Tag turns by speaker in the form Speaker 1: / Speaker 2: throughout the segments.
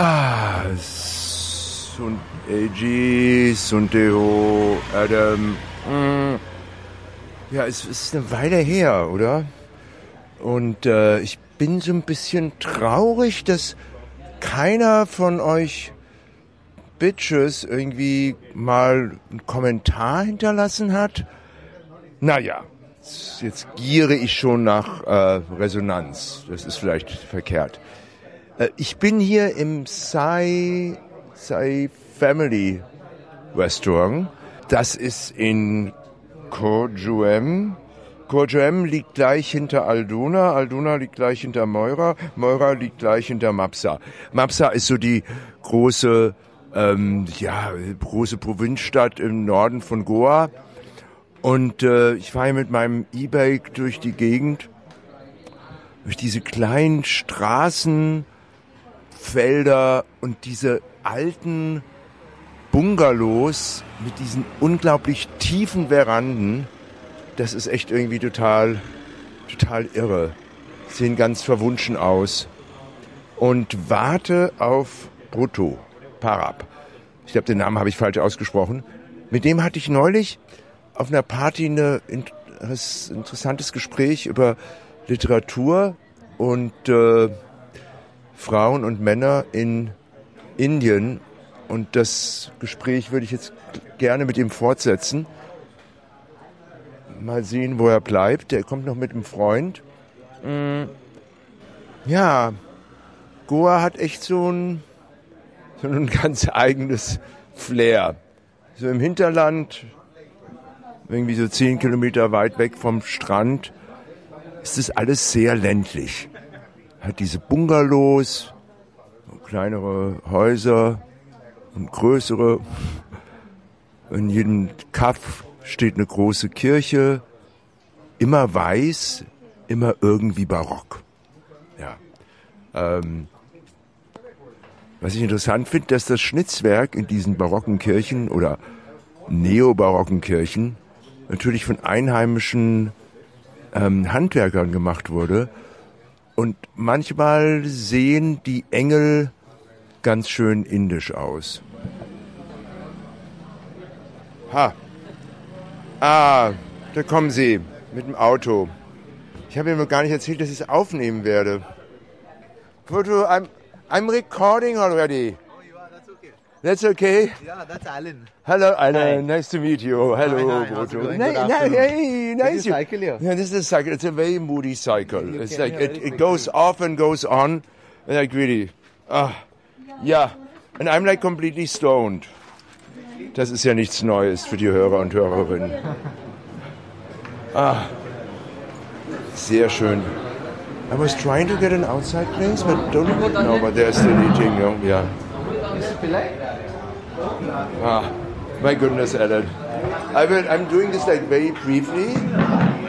Speaker 1: Ah, Sun AG, Sunteo, Adam. Mm. Ja, es ist eine Weile her, oder? Und äh, ich bin so ein bisschen traurig, dass keiner von euch Bitches irgendwie mal einen Kommentar hinterlassen hat. Naja, jetzt giere ich schon nach äh, Resonanz. Das ist vielleicht verkehrt. Äh, ich bin hier im Sai, Sai Family Restaurant. Das ist in Kojuem. Kojuem liegt gleich hinter Aldona. Aldona liegt gleich hinter Moira. Moira liegt gleich hinter Mapsa. Mapsa ist so die große, ähm, ja, große Provinzstadt im Norden von Goa. Und äh, ich fahre mit meinem E-Bike durch die Gegend, durch diese kleinen Straßen, Felder und diese alten Bungalows mit diesen unglaublich tiefen Veranden. Das ist echt irgendwie total, total irre. Sehen ganz verwunschen aus. Und warte auf Brutto, Parab. Ich glaube, den Namen habe ich falsch ausgesprochen. Mit dem hatte ich neulich auf einer Party ein interessantes Gespräch über Literatur und äh, Frauen und Männer in Indien. Und das Gespräch würde ich jetzt gerne mit ihm fortsetzen. Mal sehen, wo er bleibt. Der kommt noch mit einem Freund. Mm. Ja, Goa hat echt so ein, so ein ganz eigenes Flair. So im Hinterland, irgendwie so zehn Kilometer weit weg vom Strand, ist es alles sehr ländlich hat diese Bungalows, kleinere Häuser und größere. In jedem Kaff steht eine große Kirche, immer weiß, immer irgendwie barock. Ja. Ähm, was ich interessant finde, dass das Schnitzwerk in diesen barocken Kirchen oder neobarocken Kirchen natürlich von einheimischen ähm, Handwerkern gemacht wurde und manchmal sehen die Engel ganz schön indisch aus. Ha. Ah, da kommen sie mit dem Auto. Ich habe ihm gar nicht erzählt, dass ich es aufnehmen werde. Foto, I'm, I'm recording already. That's okay?
Speaker 2: Yeah, that's Alan.
Speaker 1: Hello, Alan. Hi. Nice to meet you. Hello,
Speaker 2: hi, hi. How's it going?
Speaker 1: Ni-
Speaker 2: Good
Speaker 1: ni-
Speaker 2: afternoon.
Speaker 1: hey, nice.
Speaker 2: This is cycle here?
Speaker 1: Yeah, this is a cycle. It's a very moody cycle.
Speaker 2: You
Speaker 1: it's like it, it
Speaker 2: quickly.
Speaker 1: goes off and goes on, like really. Ah, yeah. And I'm like completely stoned. Das ist ja nichts Neues für die Hörer und Hörerinnen. Ah, sehr schön. I was trying to get an outside place, but don't know. But they're still eating. Yeah. Ah, my goodness, Alan. I I'm doing this like very briefly.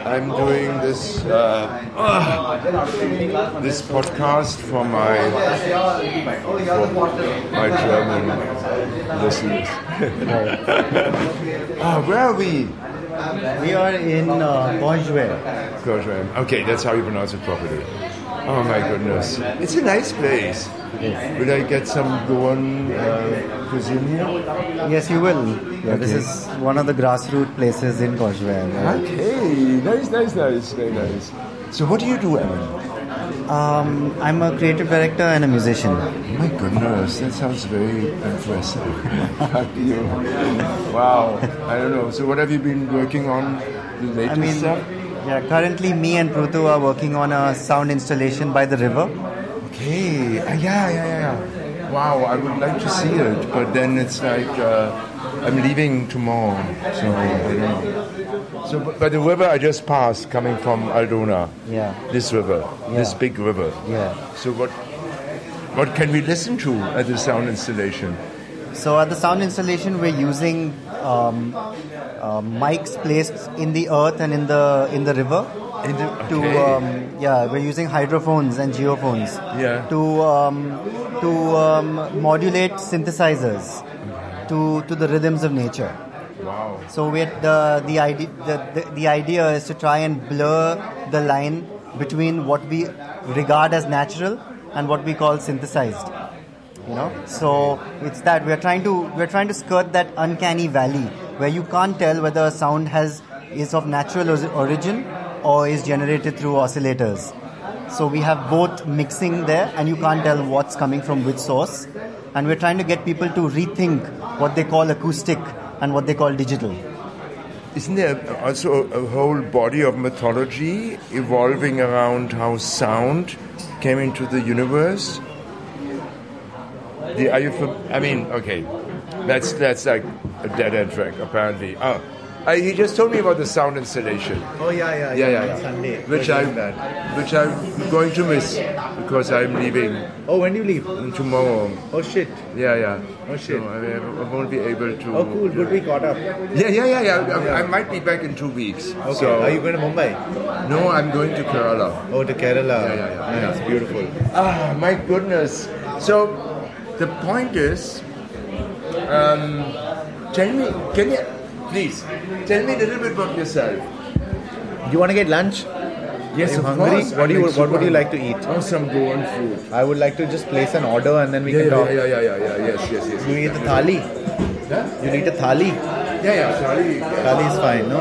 Speaker 1: I'm doing this uh, this podcast for my for my German listeners. ah, where are we?
Speaker 3: We are in uh.
Speaker 1: Gosham. Okay, that's how you pronounce it properly. Oh my goodness, it's a nice place. Will I get some Goan uh, cuisine here?
Speaker 3: Yes, you will. Yeah, This is one of the grassroots places in Bonjue.
Speaker 1: Okay, nice, nice, nice, very nice. So, what do you do, Ellen?
Speaker 3: Um, I'm a creative director and a musician.
Speaker 1: My goodness, that sounds very impressive. You. Wow, I don't know. So, what have you been working on? The latest
Speaker 3: I mean,
Speaker 1: stuff?
Speaker 3: yeah, currently me and Prutu are working on a sound installation by the river.
Speaker 1: Okay, uh, yeah, yeah, yeah, yeah. Wow, I would like to see it, but then it's like uh, I'm leaving tomorrow, so I don't know. So, but, but the river I just passed, coming from Aldona.
Speaker 3: Yeah.
Speaker 1: This river, this big river.
Speaker 3: Yeah.
Speaker 1: So what? What can we listen to at the sound installation?
Speaker 3: So at the sound installation, we're using um, uh, mics placed in the earth and in the in the river.
Speaker 1: The,
Speaker 3: To um, yeah, we're using hydrophones and geophones.
Speaker 1: Yeah.
Speaker 3: To um, to um, modulate synthesizers to to the rhythms of nature.
Speaker 1: wow.
Speaker 3: So we the the idea the, the, the idea is to try and blur the line between what we regard as natural and what we call synthesized. You know, so it's that we're trying to we're trying to skirt that uncanny valley where you can't tell whether a sound has is of natural origin or is generated through oscillators. So we have both mixing there, and you can't tell what's coming from which source. And we're trying to get people to rethink what they call acoustic and what they call digital.
Speaker 1: Isn't there also a, whole body of mythology evolving around how sound came into the universe? The, are you? I mean, okay, that's that's like a dead end track apparently. Oh, uh, he just told me about the sound installation.
Speaker 2: Oh yeah, yeah,
Speaker 1: Yeah, yeah, yeah.
Speaker 2: Sunday.
Speaker 1: Which I,
Speaker 2: doing that.
Speaker 1: which I'm going to miss because I'm leaving
Speaker 2: Oh, when do you leave?
Speaker 1: tomorrow.
Speaker 2: Oh shit.
Speaker 1: Yeah, yeah.
Speaker 2: Oh, shit.
Speaker 1: So I, I won't be able to.
Speaker 2: Oh cool. Good we caught up.
Speaker 1: Yeah, yeah, yeah, yeah. I, I might be back in two weeks.
Speaker 2: Okay.
Speaker 1: So
Speaker 2: Are you going to Mumbai?
Speaker 1: no, I'm going to Kerala.
Speaker 2: Oh, to Kerala.
Speaker 1: Yeah, yeah, yeah.
Speaker 2: Nice, beautiful.
Speaker 1: Ah, my goodness. So the point is, um, tell me, can you please tell me a little bit about yourself?
Speaker 2: Do you want to get lunch?
Speaker 1: Yes,
Speaker 2: Are you
Speaker 1: of
Speaker 2: hungry?
Speaker 1: course.
Speaker 2: What do you
Speaker 1: I'm
Speaker 2: What would you like to eat?
Speaker 1: Oh, some Goan food.
Speaker 2: I would like to just place an order and then we
Speaker 1: Yeah,
Speaker 2: can
Speaker 1: yeah,
Speaker 2: talk.
Speaker 1: yeah, yeah, yeah, yeah, yes, yes, yes.
Speaker 2: You eat the thali.
Speaker 1: Huh?
Speaker 2: You need a thali.
Speaker 1: Yeah, yeah, sorry.
Speaker 2: Thali is fine, no?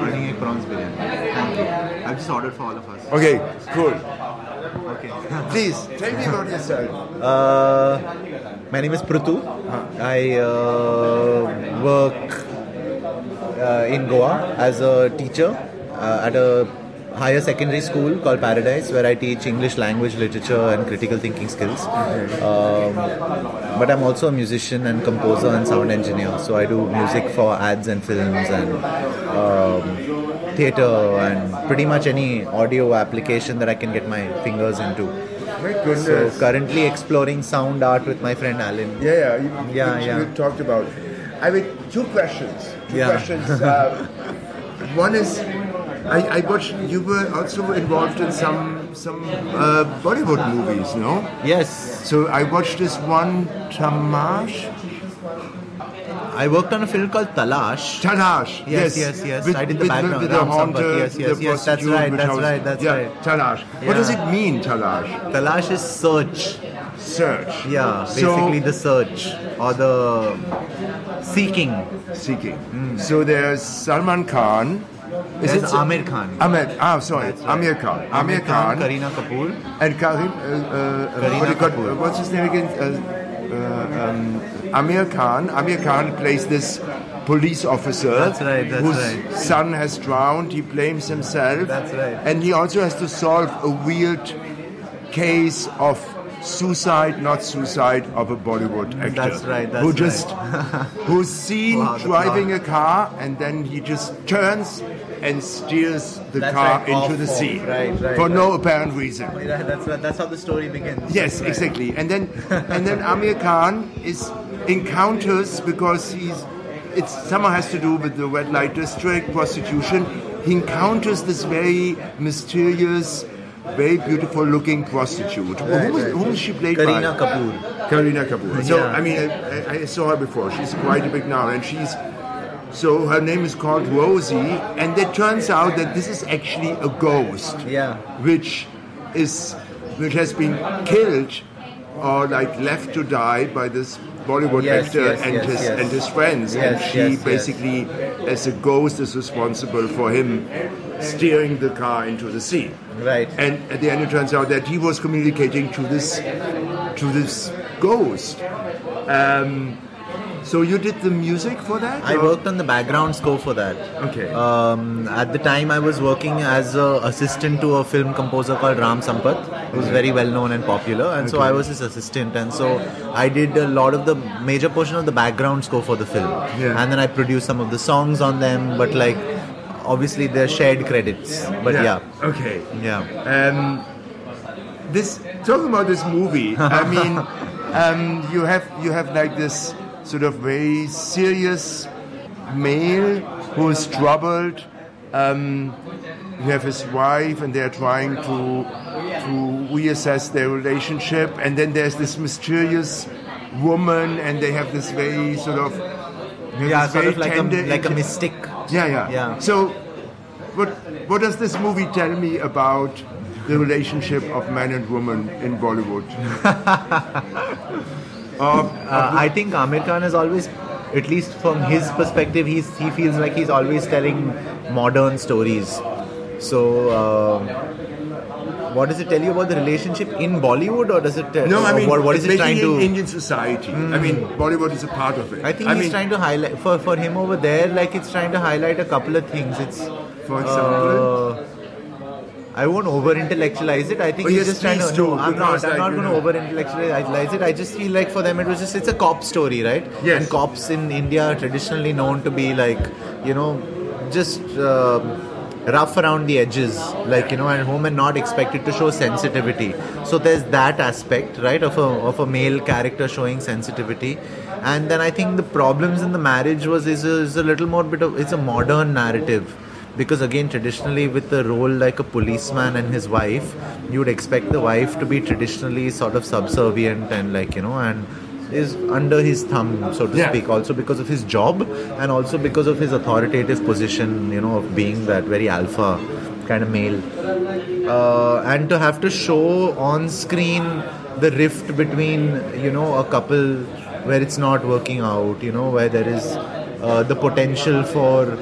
Speaker 4: Morning egg prawns biryani. Thank you. I've just ordered for all of us.
Speaker 1: Okay, cool.
Speaker 4: Okay.
Speaker 1: Please tell me about yourself.
Speaker 2: Uh, my name is Prutu. I uh, work in Goa as a teacher uh, at a higher secondary school called Paradise, where I teach English language, literature, and critical thinking skills. Um, but I'm also a musician and composer and sound engineer. So I do music for ads and films and um, theater and pretty much any audio application that I can get my fingers into. So currently exploring sound art with my friend Alan.
Speaker 1: Yeah, yeah, you,
Speaker 2: Yeah,
Speaker 1: you,
Speaker 2: yeah.
Speaker 1: you talked about. I mean, two questions. Two
Speaker 2: Yeah.
Speaker 1: questions. Uh, one is, I, I watched you were also involved in some some uh, Bollywood movies, no?
Speaker 2: Yes,
Speaker 1: So I watched this one Tamash,
Speaker 2: I worked on a film called Talash.
Speaker 1: Talash.
Speaker 2: Yes, yes, yes. I did the background,
Speaker 1: With the haunter.
Speaker 2: Yes, yes,
Speaker 1: the
Speaker 2: yes, that's right, that's
Speaker 1: was-
Speaker 2: right, that's
Speaker 1: yeah,
Speaker 2: right.
Speaker 1: Talash. What does it mean, Talash?
Speaker 2: Talash is search.
Speaker 1: Search.
Speaker 2: Yeah,
Speaker 1: So-
Speaker 2: basically the search or the seeking.
Speaker 1: seeking. So there's Salman Khan. Is it
Speaker 2: Aamir Khan.
Speaker 1: Aamir. Ah, sorry,
Speaker 2: right.
Speaker 1: Aamir Khan. Aamir Khan.
Speaker 2: Kareena Kapoor.
Speaker 1: And Karim, uh, uh,
Speaker 2: Kareena
Speaker 1: what do you call-
Speaker 2: Kapoor.
Speaker 1: uh, what's his name again? Uh, uh, um, Aamir Khan. Aamir Khan plays this police officer
Speaker 2: That's right, that's
Speaker 1: whose
Speaker 2: right.
Speaker 1: son has drowned. He blames himself.
Speaker 2: That's right.
Speaker 1: And he also has to solve a weird case of suicide, not suicide, of a Bollywood actor.
Speaker 2: That's right, that's
Speaker 1: who
Speaker 2: right.
Speaker 1: just who's seen
Speaker 2: Wow,
Speaker 1: driving a car and then he just turns and steers the
Speaker 2: That's
Speaker 1: car
Speaker 2: right,
Speaker 1: into the sea
Speaker 2: Right, right,
Speaker 1: for no apparent reason.
Speaker 2: That's right. That's how the story begins.
Speaker 1: Yes,
Speaker 2: right.
Speaker 1: exactly. And then and then Aamir Khan is encounters because he's it somehow has to do with the red light district prostitution. He encounters this very mysterious, very beautiful looking prostitute.
Speaker 2: Right,
Speaker 1: whom,
Speaker 2: right.
Speaker 1: whom she played
Speaker 2: Kareena
Speaker 1: by?
Speaker 2: Kapoor.
Speaker 1: Kareena Kapoor. So
Speaker 2: Yeah.
Speaker 1: I mean, I, I- saw her before. She's quite a big now, and she's so her name is called Rosie, and it turns out that this is actually a ghost
Speaker 2: Yeah.
Speaker 1: which is which has been killed or like left to die by this Bollywood
Speaker 2: Yes,
Speaker 1: actor
Speaker 2: yes,
Speaker 1: and
Speaker 2: yes,
Speaker 1: his and his friends, and she basically, as a ghost, is responsible for him steering the car into the sea.
Speaker 2: Right.
Speaker 1: And at the end, it turns out that he was communicating to this to this ghost. Um, so you did the music for that?
Speaker 2: I
Speaker 1: or-
Speaker 2: worked on the background score for that.
Speaker 1: Okay.
Speaker 2: Um, at the time, I was working as an assistant to a film composer called Ram Sampath, who's very well known and popular. And so I was his assistant, and so I did a lot of the major portion of the background score for the film.
Speaker 1: Yeah.
Speaker 2: And then I produced some of the songs on them, but like obviously they're shared credits. But yeah,
Speaker 1: Okay.
Speaker 2: yeah.
Speaker 1: Um, this talking about this movie. I mean, um, you have you have like this sort of very serious male who is troubled. Um, you have his wife, and they're trying to to reassess their relationship. And then there's this mysterious woman, and they have this very sort of
Speaker 2: Yeah, sort of like a like a mystic.
Speaker 1: Yeah, yeah.
Speaker 2: Yeah.
Speaker 1: So, what what does this movie tell me about the relationship of man and woman in Bollywood.
Speaker 2: Uh, I think Aamir Khan is always, at least from his perspective, he's he feels like he's always telling modern stories. So, um, what does it tell you about the relationship in Bollywood, or does it? Tell,
Speaker 1: No, I mean,
Speaker 2: what, what is it trying to?
Speaker 1: in Indian society. I mean, Bollywood is a part of it.
Speaker 2: I think
Speaker 1: I
Speaker 2: he's
Speaker 1: mean,
Speaker 2: trying to highlight for for him over there. Like it's trying to highlight a couple of things. It's
Speaker 1: For example?
Speaker 2: uh, I won't over intellectualize it. I think
Speaker 1: Oh,
Speaker 2: he's
Speaker 1: yes,
Speaker 2: just trying to. No, I'm not. I'm not going to over intellectualize it. I just feel like for them it was just it's a cop story, right?
Speaker 1: Yes.
Speaker 2: And cops in India are traditionally known to be like you know just. um rough around the edges like you know and not expected to show sensitivity. So there's that aspect right of a of a male character showing sensitivity. And then i think the problems in the marriage was is a, is a little more bit of it's a modern narrative. Because again traditionally with the role like a policeman and his wife you would expect the wife to be traditionally sort of subservient and like you know and is under his thumb so to
Speaker 1: Yeah.
Speaker 2: speak also because of his job and also because of his authoritative position you know of being that very alpha kind of male uh, and to have to show on screen the rift between you know a couple where it's not working out you know where there is uh, the potential for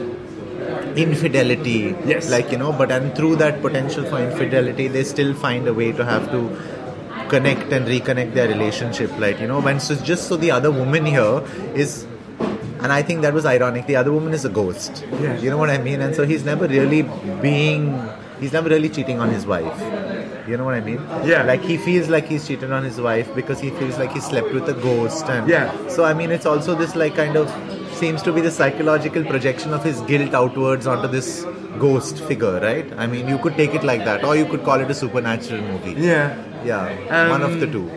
Speaker 2: infidelity
Speaker 1: Yes.
Speaker 2: like you know but and through that potential for infidelity they still find a way to have to connect and reconnect their relationship like you know when so just so the other woman here is and I think that was ironic. The other woman is a ghost.
Speaker 1: Yes.
Speaker 2: You know what I mean? And so he's never really being, he's never really cheating on his wife. You know what I mean?
Speaker 1: Yeah.
Speaker 2: Like he feels like he's cheated on his wife because he feels like he slept with a ghost. And
Speaker 1: Yeah.
Speaker 2: So I mean, it's also this like kind of seems to be the psychological projection of his guilt outwards onto this ghost figure, right? I mean, you could take it like that, or you could call it a supernatural movie.
Speaker 1: yeah.
Speaker 2: Yeah, one of the
Speaker 1: Um,
Speaker 2: two.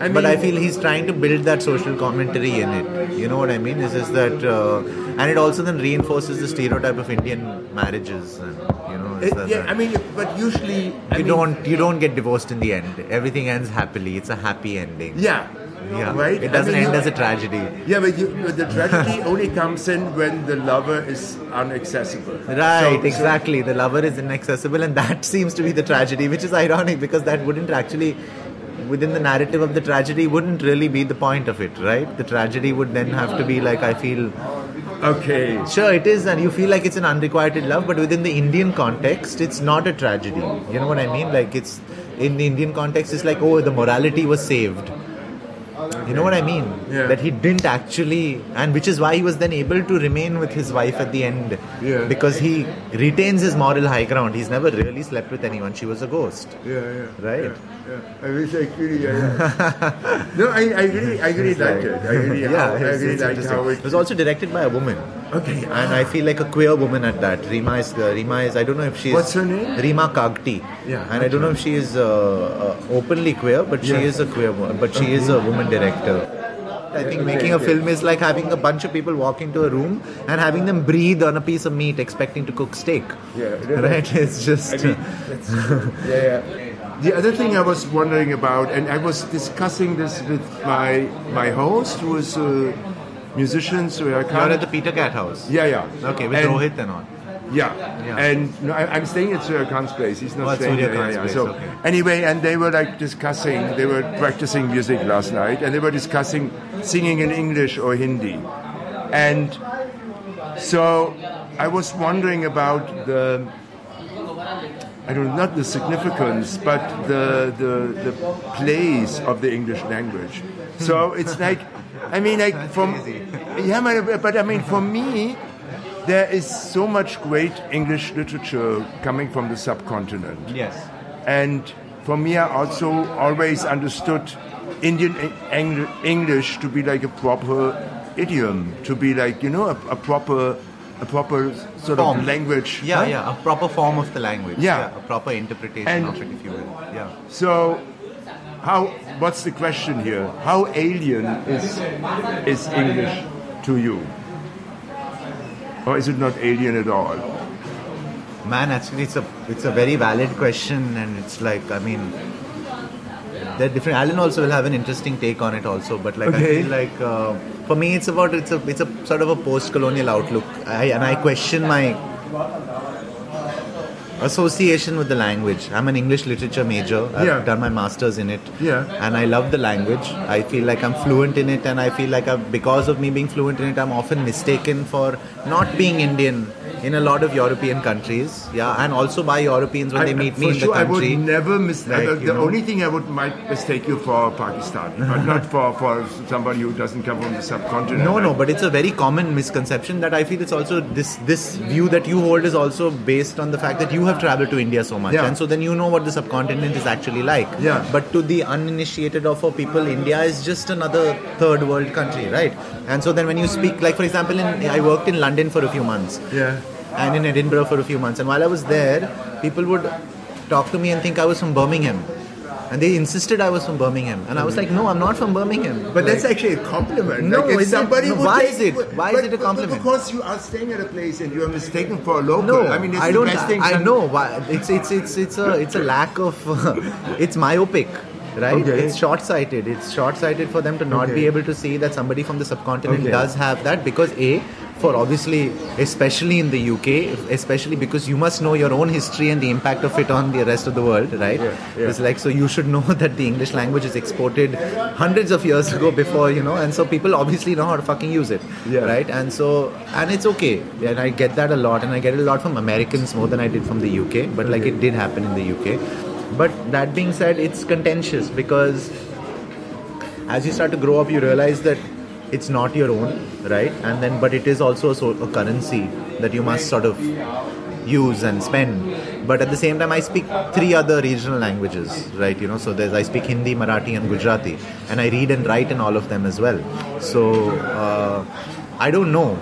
Speaker 1: I
Speaker 2: but I feel he's trying to build that social commentary in it. You know what I mean? Is just that, uh, and it also then reinforces the stereotype of Indian marriages, and you know,
Speaker 1: It-
Speaker 2: that,
Speaker 1: yeah,
Speaker 2: that
Speaker 1: I mean, but usually I
Speaker 2: you
Speaker 1: mean,
Speaker 2: don't you don't get divorced in the end. Everything ends happily. It's a happy ending.
Speaker 1: Yeah.
Speaker 2: Yeah.
Speaker 1: Right.
Speaker 2: It doesn't
Speaker 1: I mean,
Speaker 2: end as a tragedy.
Speaker 1: Yeah, but, you, but the tragedy only comes in when the lover is inaccessible.
Speaker 2: Right,
Speaker 1: So- so-
Speaker 2: exactly. The lover is inaccessible, and that seems to be the tragedy, which is ironic because that wouldn't actually, within the narrative of the tragedy, wouldn't really be the point of it, right? The tragedy would then have to be like, I feel,
Speaker 1: okay.
Speaker 2: sure, it is, and you feel like it's an unrequited love, but within the Indian context, it's not a tragedy. You know what I mean? Like, it's in the Indian context, it's like, oh, the morality was saved. You know what I mean?
Speaker 1: Yeah.
Speaker 2: That he didn't actually, and which is why he was then able to remain with his wife at the end.
Speaker 1: Yeah.
Speaker 2: Because he retains his moral high ground. He's never really slept with anyone. She was a ghost.
Speaker 1: Yeah, yeah.
Speaker 2: Right.
Speaker 1: Yeah, yeah. I wish I could. Yeah, no, I, I really, I really liked it. I really,
Speaker 2: yeah,
Speaker 1: how, I really liked how
Speaker 2: It
Speaker 1: it.
Speaker 2: was also directed by a woman.
Speaker 1: Okay.
Speaker 2: And I feel like a queer woman at that. Rima is, uh, Rima is I don't know if she is.
Speaker 1: What's her name?
Speaker 2: Rima Kagti.
Speaker 1: Yeah,
Speaker 2: And I don't know if she is uh, uh, openly queer, but she
Speaker 1: Yeah.
Speaker 2: is a queer woman. But she is a woman director. I think making a film is like having a bunch of people walk into a room and having them breathe on a piece of meat expecting to cook steak.
Speaker 1: Yeah.
Speaker 2: Right? It's just.
Speaker 1: I mean, that's- yeah, yeah. The other thing I was wondering about, and I was discussing this with my my host, who is a musician, so I
Speaker 2: You're
Speaker 1: can't.
Speaker 2: at the Peter Cat House.
Speaker 1: yeah, yeah.
Speaker 2: Okay, with
Speaker 1: And-
Speaker 2: Rohit and all.
Speaker 1: Yeah.
Speaker 2: Yeah.
Speaker 1: And no, I, I'm staying at Suryakant's place. He's not
Speaker 2: Oh, at
Speaker 1: staying there. Yeah,
Speaker 2: place,
Speaker 1: So
Speaker 2: okay.
Speaker 1: anyway, and they were like discussing. They were practicing music last night, and they were discussing singing in English or Hindi. And so I was wondering about the. I don't know, not the significance, but the, the the place of the English language. So it's like, I mean, like from yeah, but, but I mean, for me, there is so much great English literature coming from the subcontinent.
Speaker 2: Yes.
Speaker 1: And for me, I also always understood Indian eh, Eng- English to be like a proper idiom, to be like, you know, a, a proper a proper sort
Speaker 2: Form.
Speaker 1: of language.
Speaker 2: Yeah,
Speaker 1: Huh?
Speaker 2: yeah, a proper form of the language.
Speaker 1: Yeah.
Speaker 2: a proper interpretation
Speaker 1: And-
Speaker 2: of it, if you will. Yeah.
Speaker 1: So, how? What's the question here? How alien is is English to you, or is it not alien at all?
Speaker 2: Man, actually, it's a it's a very valid question, and it's like I mean, they're different. Alan also will have an interesting take on it also, but like
Speaker 1: Okay.
Speaker 2: I feel like uh, for me, it's about it's a it's a sort of a post-colonial outlook, I, and I question my association with the language. I'm an English literature major. I've
Speaker 1: Yeah.
Speaker 2: done my masters in it.
Speaker 1: Yeah.
Speaker 2: And I love the language. I feel like I'm fluent in it, and I feel like I've, because of me being fluent in it, I'm often mistaken for not being Indian in a lot of European countries. Yeah, and also by Europeans when
Speaker 1: I-
Speaker 2: they meet me in
Speaker 1: sure,
Speaker 2: the country.
Speaker 1: I would never mis-
Speaker 2: Like, you
Speaker 1: the only thing I would might mistake you for Pakistan, but not for, for somebody who doesn't come from the subcontinent.
Speaker 2: No, no, but it's a very common misconception that I feel it's also this this view that you hold is also based on the fact that you have traveled to India so much,
Speaker 1: Yeah.
Speaker 2: and so then you know what the subcontinent is actually like.
Speaker 1: Yeah.
Speaker 2: But to the uninitiated of our people, India is just another third world country, right? And so then when you speak, like for example, in, I worked in London for a few months,
Speaker 1: Yeah.
Speaker 2: and in Edinburgh for a few months, and while I was there, people would talk to me and think I was from Birmingham. And they insisted I was from Birmingham, and I was like, "No, I'm not from Birmingham."
Speaker 1: But that's actually a compliment.
Speaker 2: No,
Speaker 1: like if
Speaker 2: is it?
Speaker 1: somebody
Speaker 2: No, why
Speaker 1: take-
Speaker 2: is it? Why is it a compliment?
Speaker 1: Because you are staying at a place and you are mistaken for a local.
Speaker 2: No,
Speaker 1: I mean, it's
Speaker 2: I don't.
Speaker 1: best thing.
Speaker 2: I know. Why, it's it's it's it's a it's a lack of. it's myopic, right?
Speaker 1: Okay.
Speaker 2: It's short-sighted. It's short-sighted for them to not
Speaker 1: Okay.
Speaker 2: be able to see that somebody from the subcontinent
Speaker 1: Okay.
Speaker 2: does have that because a for obviously especially in the UK especially because you must know your own history and the impact of it on the rest of the world right
Speaker 1: Yeah, yeah.
Speaker 2: it's like so you should know that the English language is exported hundreds of years ago before you know and so people obviously know how to fucking use it
Speaker 1: Yeah.
Speaker 2: right and so and it's okay and I get that a lot and I get it a lot from Americans more than I did from the UK but like it did happen in the UK but that being said it's contentious because as you start to grow up you realize that it's not your own right? And then but it is also a, sort of currency that you must sort of use and spend. But at the same time i speak three other regional languages right? You know so there's i speak hindi marathi and gujarati. And i read and write in all of them as well. So uh, i don't know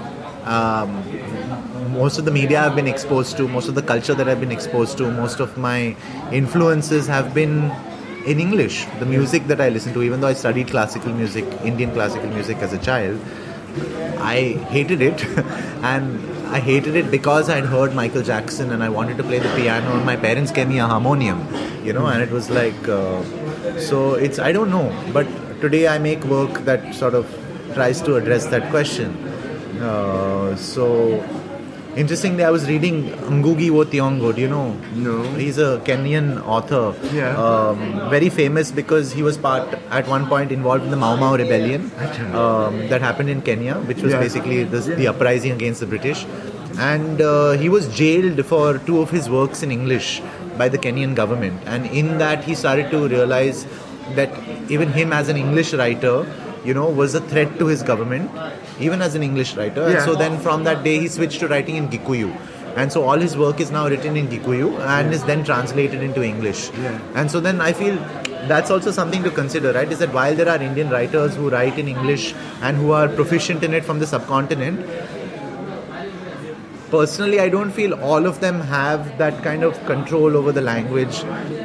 Speaker 2: um, most of the media I've been exposed to, most of the culture that I've been exposed to, most of my influences have been in English. The music that I listen to, even though I studied classical music, Indian classical music as a child, I hated it, and I hated it because I'd heard Michael Jackson and I wanted to play the piano, and my parents gave me a harmonium, you know, and it was like, uh, so it's I don't know, but today I make work that sort of tries to address that question. Uh, so interestingly, I was reading Ngugi wa Thiong'o. Do you know?
Speaker 1: No.
Speaker 2: He's a Kenyan author.
Speaker 1: Yeah.
Speaker 2: Um, very famous because he was part at one point involved in the Mau Mau rebellion um, that happened in Kenya, which was
Speaker 1: Yeah.
Speaker 2: basically this, the uprising against the British. And uh, he was jailed for two of his works in English by the Kenyan government. And in that, he started to realize that even him as an English writer, you know, was a threat to his government, even as an English writer. And so then from that day, he switched to writing in Gikuyu. And so all his work is now written in Gikuyu and is then translated into English.
Speaker 1: Yeah.
Speaker 2: And so then I feel that's also something to consider, right? Is that while there are Indian writers who write in English and who are proficient in it from the subcontinent, personally i don't feel all of them have that kind of control over the language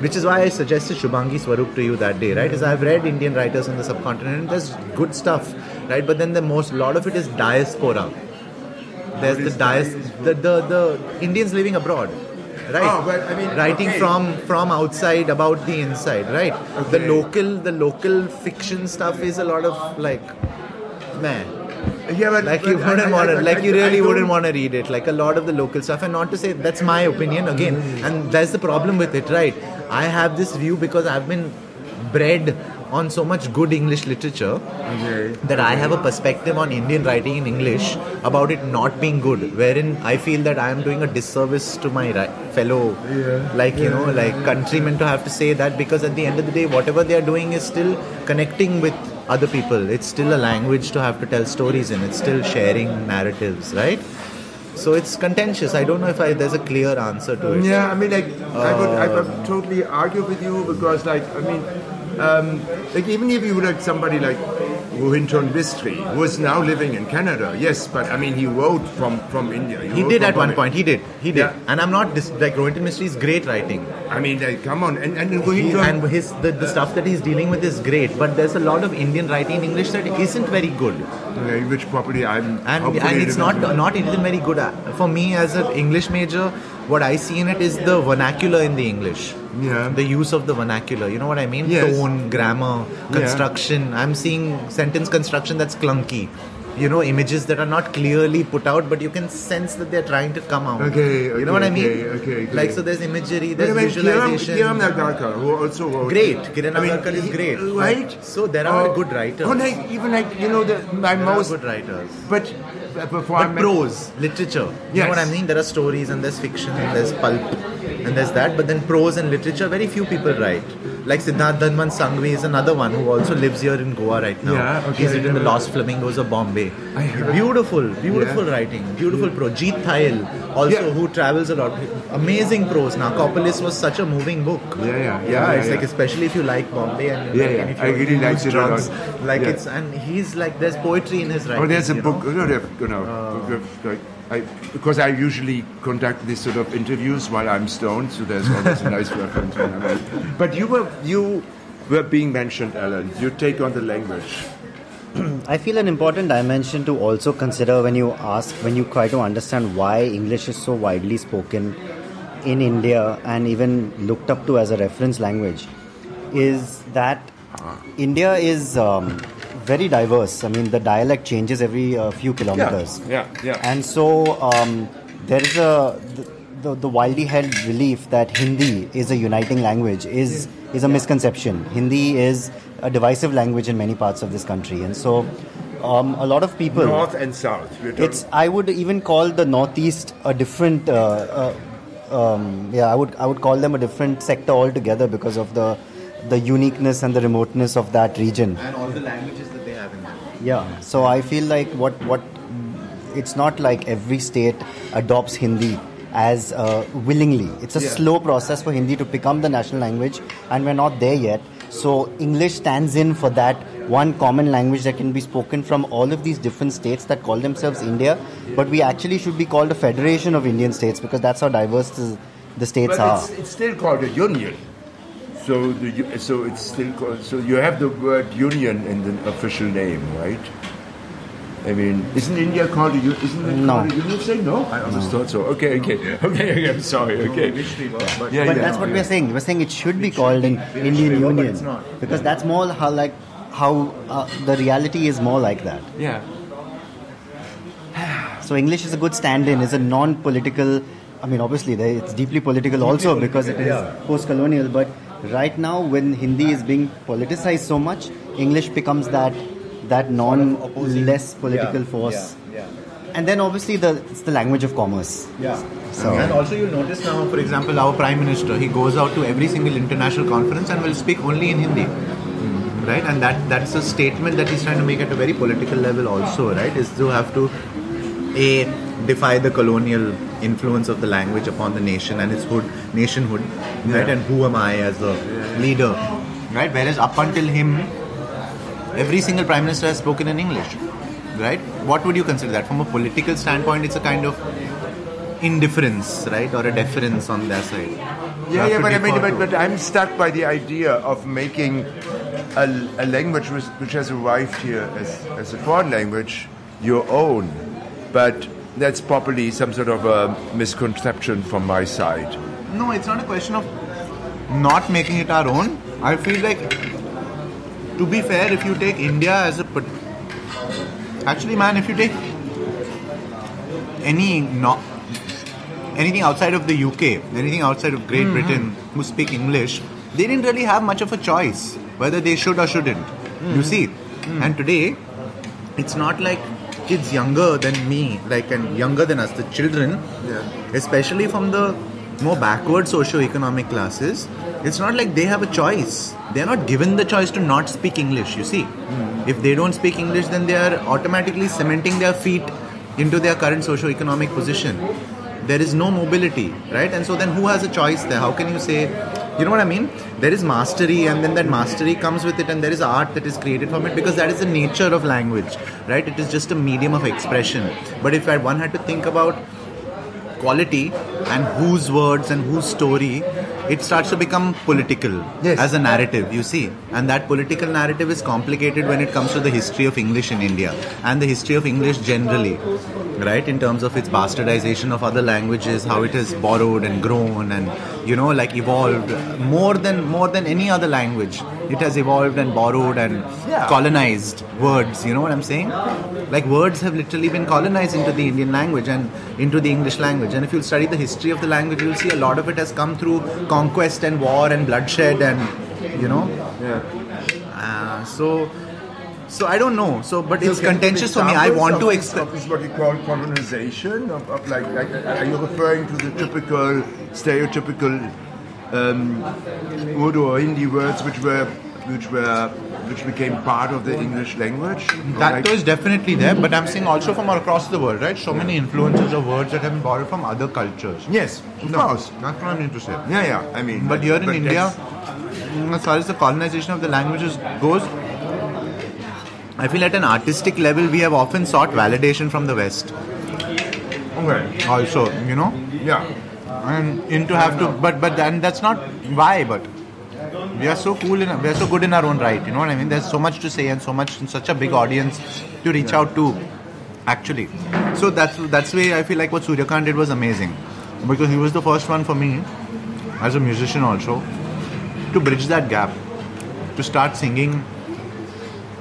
Speaker 2: which is why i suggested shubhangi swarup to you that day right? Is i've read indian writers on the subcontinent there's good stuff right? But then the most lot of it is diaspora. There's the dias the, the the indians living abroad right?
Speaker 1: Oh, but I mean,
Speaker 2: writing
Speaker 1: okay.
Speaker 2: from from outside about the inside right? The local the local fiction stuff is a lot of like man
Speaker 1: Yeah, but
Speaker 2: like
Speaker 1: but
Speaker 2: you wouldn't want to like
Speaker 1: I-
Speaker 2: you really wouldn't want to read it. Like a lot of the local stuff. And not to say that's my opinion again. Mm. And that's the problem with it right? I have this view because i've been bred on so much good english literature
Speaker 1: Okay.
Speaker 2: that i have a perspective on indian writing in english about it not being good wherein i feel that i am doing a disservice to my ri- fellow
Speaker 1: Yeah.
Speaker 2: like you know like countrymen to have to say that because at the end of the day whatever they are doing is still connecting with other people. It's still a language to have to tell stories in. It's still sharing narratives right? So it's contentious. I don't know if I, there's a clear answer to it.
Speaker 1: Yeah, I mean, like, I would, I would totally argue with you because, like, I mean, um, like, even if you would like somebody like Rohinton Mistry, who is now living in Canada, yes, but I mean, he wrote from from India.
Speaker 2: he
Speaker 1: wrote
Speaker 2: did at one
Speaker 1: Bombay.
Speaker 2: point. He did. He did.
Speaker 1: Yeah.
Speaker 2: and i'm not dis- like rohinton mistry is great writing.
Speaker 1: I mean, like, come on, and and
Speaker 2: He- and his the, the stuff that he's dealing with is great. But there's a lot of indian writing in english that isn't very good.
Speaker 1: Which probably I'm
Speaker 2: and and it's not not even very good at- for me as an english major what i see in it is the vernacular in the english
Speaker 1: Yeah.
Speaker 2: the use of the vernacular you know what i mean
Speaker 1: Yes.
Speaker 2: tone grammar construction i'm seeing sentence construction that's clunky you know images that are not clearly put out but you can sense that they're trying to come out
Speaker 1: Okay,
Speaker 2: you know what i mean
Speaker 1: okay, okay, okay.
Speaker 2: like so there's imagery there's
Speaker 1: Kiran,
Speaker 2: visualization
Speaker 1: Kiran Nagarkar, who also wrote.
Speaker 2: Great. Kiran
Speaker 1: I mean,
Speaker 2: Nagarkar is great.
Speaker 1: Right?
Speaker 2: So there are
Speaker 1: Uh,
Speaker 2: good writers.
Speaker 1: Oh, like, even like, you know, the, my
Speaker 2: there are
Speaker 1: most.
Speaker 2: good writers
Speaker 1: But before I
Speaker 2: but
Speaker 1: met-
Speaker 2: prose literature. You
Speaker 1: Yes.
Speaker 2: know what i mean? There are stories and there's fiction and there's pulp and there's that but then prose and literature very few people write like Siddharth Dhanvant Shanghvi is another one who also lives here in Goa right now.
Speaker 1: Yeah, okay.
Speaker 2: He's written The Lost Flamingos of Bombay.
Speaker 1: I
Speaker 2: Beautiful, beautiful
Speaker 1: Yeah.
Speaker 2: writing, beautiful prose. Jeet Thayil, also
Speaker 1: Yeah.
Speaker 2: who travels a lot. Amazing prose. Narcopolis was such a moving book.
Speaker 1: Yeah, yeah, yeah,
Speaker 2: Yeah,
Speaker 1: yeah,
Speaker 2: it's like especially if you like Bombay and
Speaker 1: Yeah,
Speaker 2: like,
Speaker 1: yeah.
Speaker 2: and if
Speaker 1: I
Speaker 2: you
Speaker 1: really
Speaker 2: use
Speaker 1: liked it
Speaker 2: drugs, Like
Speaker 1: Yeah.
Speaker 2: it's and he's like there's poetry in his writing.
Speaker 1: Oh, there's a book. You know, there- uh, you know, like, I, because I usually conduct these sort of interviews while I'm stoned, so there's always a nice reference. When I'm. But you were you were being mentioned, Alan. You take on the language.
Speaker 3: I feel an important dimension to also consider when you ask, when you try to understand why English is so widely spoken in India and even looked up to as a reference language, is that India is um, very diverse. I mean, the dialect changes every uh, few kilometers.
Speaker 1: yeah, yeah.
Speaker 3: And so um, there is a the, the, the widely held belief that Hindi is a uniting language is is a misconception. Hindi is a divisive language in many parts of this country, and so um, a lot of people.
Speaker 1: North and South.
Speaker 3: It's I would even call the Northeast a different. Uh, uh, um, yeah, I would I would call them a different sector altogether because of the the uniqueness and the remoteness of that region.
Speaker 2: and all the languages that they have in there.
Speaker 3: Yeah. So I feel like what what it's not like every state adopts Hindi as uh, willingly. It's a
Speaker 1: Yeah.
Speaker 3: slow process for Hindi to become the national language, and we're not there yet. So English stands in for that one common language that can be spoken from all of these different states that call themselves India. But we actually should be called a federation of Indian states because that's how diverse the, the states
Speaker 1: But
Speaker 3: are.
Speaker 1: it's, it's still called a union. So the so it's still called, so you have the word union in the official name, right? I mean, isn't India called a union? Isn't it
Speaker 3: No.
Speaker 1: called a union? Say no. I always thought so. Okay, okay, okay, okay. I'm sorry. Okay.
Speaker 2: Wish we were, but
Speaker 1: Yeah,
Speaker 3: but
Speaker 1: yeah,
Speaker 3: that's what
Speaker 1: yeah.
Speaker 3: we're saying. We're saying it should be called an Indian
Speaker 2: be, but
Speaker 3: Union
Speaker 2: it's not.
Speaker 3: because that's more how like how uh, the reality is more like that.
Speaker 1: Yeah.
Speaker 3: So English is a good stand-in. It's a non-political. I mean, obviously, it's deeply political also because it is post-colonial. But right now, when Hindi is being politicized so much, English becomes that that non less political
Speaker 2: Yeah,
Speaker 3: force.
Speaker 2: Yeah, yeah.
Speaker 3: And then obviously the it's the language of commerce.
Speaker 2: Yeah.
Speaker 3: So-
Speaker 2: and also you'll notice now, for example, our Prime Minister, he goes out to every single international conference and will speak only in Hindi. Hmm. Right? And that that's a statement that he's trying to make at a very political level also, right? Is to have to A defy the colonial influence of the language upon the nation and its hood nationhood. Right? And who am I as a leader? Right? Whereas up until him every single prime minister has spoken in English. Right? What would you consider that? From a political standpoint, it's a kind of indifference, right? Or a deference on their side.
Speaker 1: Yeah, yeah, but I mean, but, but, I'm stuck by the idea of making a, a language which, which has arrived here as, as a foreign language your own. But that's probably some sort of a misconception from my side.
Speaker 2: No, it's not a question of not making it our own. I feel like, to be fair, if you take India as a. pat- Actually, man, if you take any no, anything outside of the UK, anything outside of Great mm-hmm. Britain who speak English, they didn't really have much of a choice whether they should or shouldn't. You mm-hmm. see, mm-hmm. and today it's not like kids younger than me, like and younger than us, the children, especially from the more backward socio-economic classes, it's not like they have a choice. They're not given the choice to not speak English. You see, hmm. if they don't speak English, then they are automatically cementing their feet into their current socio-economic position. There is no mobility, right? And so then who has a choice there? How can you say, you know what I mean? There is mastery, and then that mastery comes with it, and there is art that is created from it because that is the nature of language, right? It is just a medium of expression. But if one had to think about quality and whose words and whose story, it starts to become political
Speaker 1: Yes.
Speaker 2: as a narrative, you see. And that political narrative is complicated when it comes to the history of English in India and the history of English generally, right? In terms of its bastardization of other languages, how it has borrowed and grown and, you know, like evolved more than more than any other language it has evolved and borrowed and
Speaker 1: Yeah.
Speaker 2: colonized words. You know what I'm saying? Like words have literally been colonized into the Indian language and into the English language. And if you study the history of the language, you'll see a lot of it has come through conquest and war and bloodshed and you know.
Speaker 1: Yeah.
Speaker 2: Uh, so, so I don't know. So, but it's contentious for me. I want to
Speaker 1: explain.
Speaker 2: explain.
Speaker 1: Is what you call colonization of, of like, like, are you referring to the typical, stereotypical um, Urdu or Hindi words which were, which were, which became part of the English language?
Speaker 2: That
Speaker 1: like-
Speaker 2: is definitely there, but I'm saying also from across the world, right? So many influences of words that have been borrowed from other cultures.
Speaker 1: Yes, of
Speaker 2: No,
Speaker 1: course.
Speaker 2: That's what I mean to say.
Speaker 1: Yeah, yeah. I mean,
Speaker 2: But here in
Speaker 1: but
Speaker 2: India, mm, as far as the colonization of the languages goes, I feel at an artistic level, we have often sought validation from the West.
Speaker 1: okay.
Speaker 2: Also, you know,
Speaker 1: Yeah.
Speaker 2: And into have to, but but then that's not why. But we are so cool in we are so good in our own right. You know what I mean? There's so much to say and so much in such a big audience to reach out to. Actually, so that's that's why I feel like what Suryakant did was amazing because he was the first one for me as a musician also to bridge that gap to start singing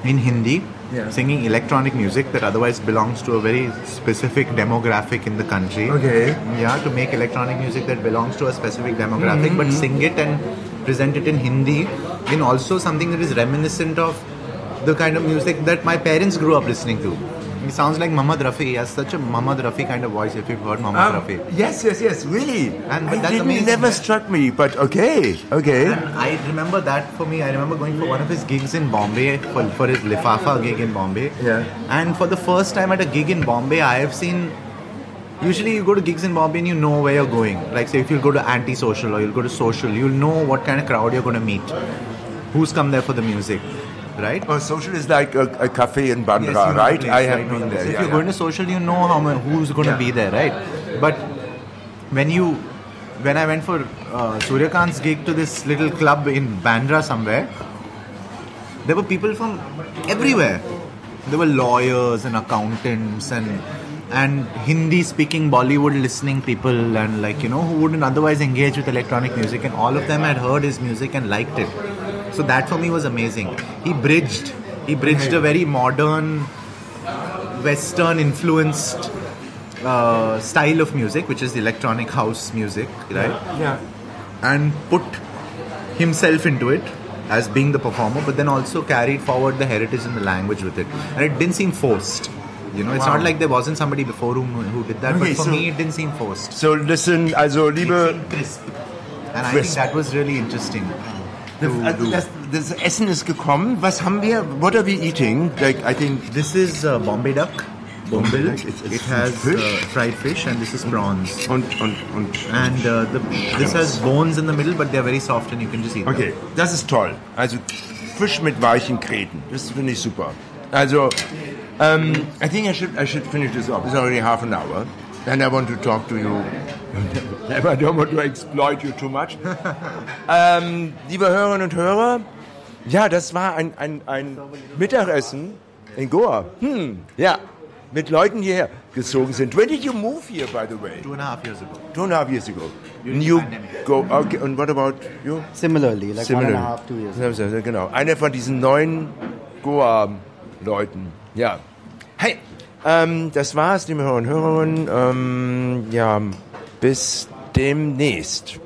Speaker 2: in Hindi,
Speaker 1: Yeah.
Speaker 2: singing electronic music that otherwise belongs to a very specific demographic in the country.
Speaker 1: Okay.
Speaker 2: Yeah, to make electronic music that belongs to a specific demographic, but mm-hmm. sing it and present it in Hindi in also something that is reminiscent of the kind of music that my parents grew up listening to. He sounds like Muhammad Rafi. He has such a Muhammad Rafi kind of voice if you've heard Muhammad
Speaker 1: Um,
Speaker 2: Rafi.
Speaker 1: yes, yes, yes, really.
Speaker 2: And- but
Speaker 1: it
Speaker 2: that's
Speaker 1: didn't,
Speaker 2: amazing.
Speaker 1: never struck me, but okay, okay.
Speaker 2: And I remember that for me, I remember going for one of his gigs in Bombay for, for his Lifafa gig in Bombay.
Speaker 1: Yeah.
Speaker 2: And for the first time at a gig in Bombay, I have seen. Usually, you go to gigs in Bombay and you know where you're going. Like, say, if you'll go to anti-social or you'll go to social, you'll know what kind of crowd you're going to meet, who's come there for the music, right?
Speaker 1: Oh, social is like a, a cafe in Bandra,
Speaker 2: Yes, you know the
Speaker 1: right?
Speaker 2: place,
Speaker 1: I have
Speaker 2: right,
Speaker 1: been there.
Speaker 2: If
Speaker 1: yeah,
Speaker 2: you're
Speaker 1: yeah.
Speaker 2: going to social, you know how who's going to be there, right? But when you, when I went for uh, Suryakant's gig to this little club in Bandra somewhere, there were people from everywhere. There were lawyers and accountants and and Hindi speaking Bollywood listening people and like you know who wouldn't otherwise engage with electronic music and all of them had heard his music and liked it. So that for me was amazing. He bridged he bridged a very modern Western influenced uh, style of music, which is the electronic house music, right?
Speaker 1: Yeah.
Speaker 2: And put himself into it as being the performer, but then also carried forward the heritage and the language with it. And it didn't seem forced. You know, it's
Speaker 1: Wow.
Speaker 2: not like there wasn't somebody before whom who did that,
Speaker 1: Okay,
Speaker 2: but for
Speaker 1: so-
Speaker 2: me, it didn't seem forced.
Speaker 1: So listen, also
Speaker 2: It
Speaker 1: liebe,
Speaker 2: seemed crisp. And I
Speaker 1: Crisp.
Speaker 2: think that was really interesting. To
Speaker 1: also das, das Essen ist gekommen. Was haben wir? What are we eating? Like I think
Speaker 2: This is uh, Bombay duck. Bombay.
Speaker 1: duck, it's- it's
Speaker 2: It has
Speaker 1: fish.
Speaker 2: Uh, fried fish, and this is prawns.
Speaker 1: und und und.
Speaker 2: And uh, the, this has bones in the middle, but they're very soft and you can just eat
Speaker 1: Okay,
Speaker 2: them.
Speaker 1: das ist toll. Also Fisch mit weichen Kreten. Das finde ich super. Also, um, I think I should I should finish this up. It's already half an hour, and I want to talk to you. I don't want to exploit you too much. ähm, liebe Hörerinnen und Hörer, ja, das war ein, ein, ein Mittagessen in Goa. Hm, ja, mit Leuten, die hierher gezogen sind. When did you move here, by the way?
Speaker 2: Two and a half years ago.
Speaker 1: Two and a half years ago.
Speaker 2: During
Speaker 1: you go. Okay, and what about you?
Speaker 3: Similarly, like one and
Speaker 1: Similar.
Speaker 3: a half, two years.
Speaker 1: Ja, Genau. Einer von diesen neuen Goa-Leuten. Ja. Hey, ähm, das war's, liebe Hörer und Hörerinnen. Ähm, ja, bis demnächst.